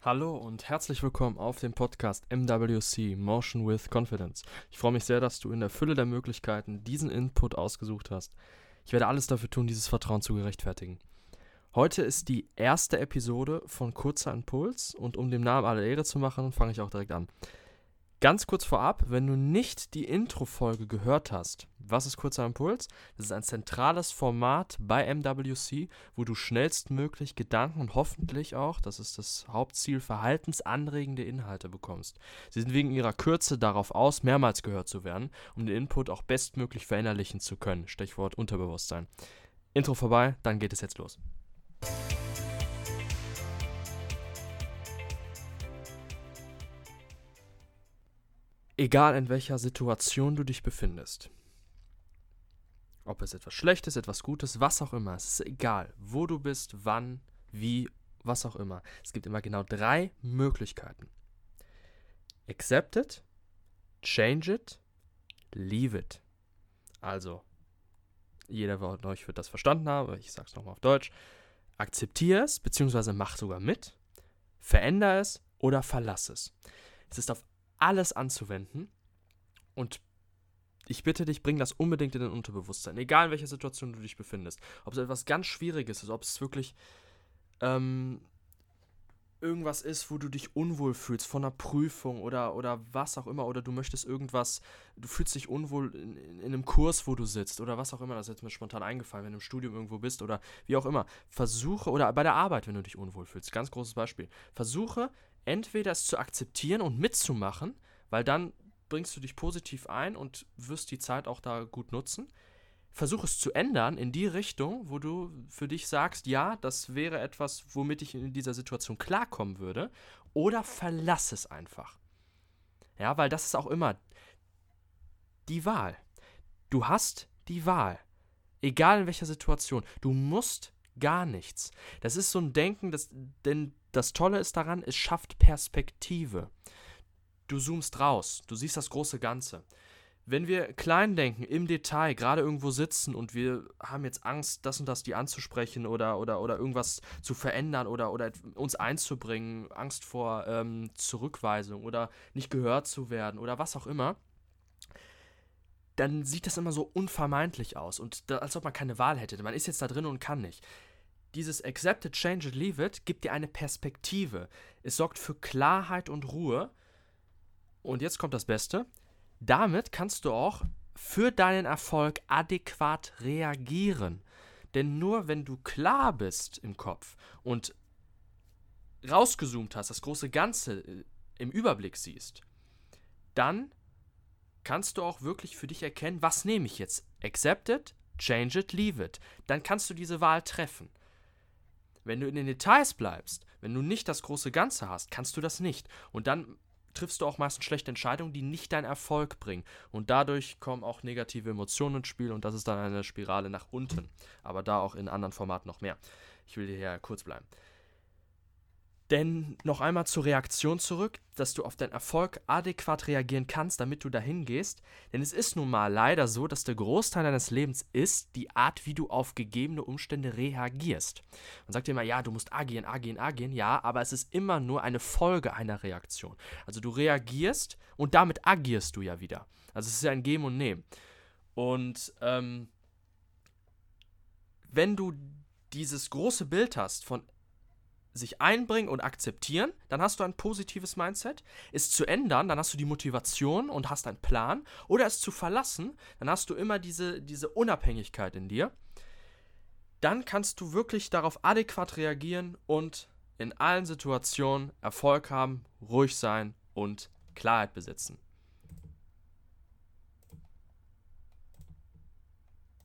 Hallo und herzlich willkommen auf dem Podcast MWC Motion with Confidence. Ich freue mich sehr, dass du in der Fülle der Möglichkeiten diesen Input ausgesucht hast. Ich werde alles dafür tun, dieses Vertrauen zu gerechtfertigen. Heute ist die erste Episode von Kurzer Impuls und um dem Namen alle Ehre zu machen, fange ich auch direkt an. Ganz kurz vorab, wenn du nicht die Intro-Folge gehört hast, was ist kurzer Impuls? Das ist ein zentrales Format bei MWC, wo du schnellstmöglich Gedanken und hoffentlich auch, das ist das Hauptziel, verhaltensanregende Inhalte bekommst. Sie sind wegen ihrer Kürze darauf aus, mehrmals gehört zu werden, um den Input auch bestmöglich verinnerlichen zu können. Stichwort Unterbewusstsein. Intro vorbei, dann geht es jetzt los. Egal in welcher Situation du dich befindest. Ob es etwas Schlechtes, etwas Gutes, was auch immer. Es ist egal, wo du bist, wann, wie, was auch immer. Es gibt immer genau drei Möglichkeiten. Accept it, change it, leave it. Also, jeder von euch wird das verstanden haben, ich sage es nochmal auf Deutsch. Akzeptiere es, beziehungsweise mach sogar mit, verändere es oder verlass es. Es ist auf alles anzuwenden. Und ich bitte dich, bring das unbedingt in dein Unterbewusstsein. Egal in welcher Situation du dich befindest. Ob es etwas ganz Schwieriges ist, ob es wirklich ähm, irgendwas ist, wo du dich unwohl fühlst von einer Prüfung oder, oder was auch immer, oder du möchtest irgendwas, du fühlst dich unwohl in, in, einem Kurs, wo du sitzt, oder was auch immer, das ist jetzt mir spontan eingefallen, wenn du im Studium irgendwo bist oder wie auch immer. Versuche, oder bei der Arbeit, wenn du dich unwohl fühlst, ganz großes Beispiel. Versuche entweder es zu akzeptieren und mitzumachen, weil dann bringst du dich positiv ein und wirst die Zeit auch da gut nutzen. Versuch es zu ändern in die Richtung, wo du für dich sagst, ja, das wäre etwas, womit ich in dieser Situation klarkommen würde. Oder verlass es einfach. Ja, weil das ist auch immer die Wahl. Du hast die Wahl. Egal in welcher Situation. Du musst gar nichts. Das ist so ein Denken, das, denn das Tolle ist daran, es schafft Perspektive. Du zoomst raus, du siehst das große Ganze. Wenn wir klein denken, im Detail, gerade irgendwo sitzen und wir haben jetzt Angst, das und das die anzusprechen oder, oder, oder irgendwas zu verändern oder, oder uns einzubringen, Angst vor ähm, Zurückweisung oder nicht gehört zu werden oder was auch immer, dann sieht das immer so unvermeidlich aus und da, als ob man keine Wahl hätte. Man ist jetzt da drin und kann nicht. Dieses Accept it, Change it, Leave it gibt dir eine Perspektive. Es sorgt für Klarheit und Ruhe. Und jetzt kommt das Beste. Damit kannst du auch für deinen Erfolg adäquat reagieren. Denn nur wenn du klar bist im Kopf und rausgezoomt hast, das große Ganze äh, im Überblick siehst, dann kannst du auch wirklich für dich erkennen, was nehme ich jetzt? Accept it, change it, leave it. Dann kannst du diese Wahl treffen. Wenn du in den Details bleibst, wenn du nicht das große Ganze hast, kannst du das nicht. Und dann triffst du auch meistens schlechte Entscheidungen, die nicht deinen Erfolg bringen. Und dadurch kommen auch negative Emotionen ins Spiel und das ist dann eine Spirale nach unten. Aber da auch in anderen Formaten noch mehr. Ich will hier kurz bleiben. Denn noch einmal zur Reaktion zurück, dass du auf deinen Erfolg adäquat reagieren kannst, damit du dahin gehst. Denn es ist nun mal leider so, dass der Großteil deines Lebens ist die Art, wie du auf gegebene Umstände reagierst. Man sagt immer, ja, du musst agieren, agieren, agieren. Ja, aber es ist immer nur eine Folge einer Reaktion. Also du reagierst und damit agierst du ja wieder. Also es ist ja ein Geben und Nehmen. Und ähm, wenn du dieses große Bild hast von sich einbringen und akzeptieren, dann hast du ein positives Mindset. Es zu ändern, dann hast du die Motivation und hast einen Plan. Oder es zu verlassen, dann hast du immer diese, diese Unabhängigkeit in dir. Dann kannst du wirklich darauf adäquat reagieren und in allen Situationen Erfolg haben, ruhig sein und Klarheit besitzen.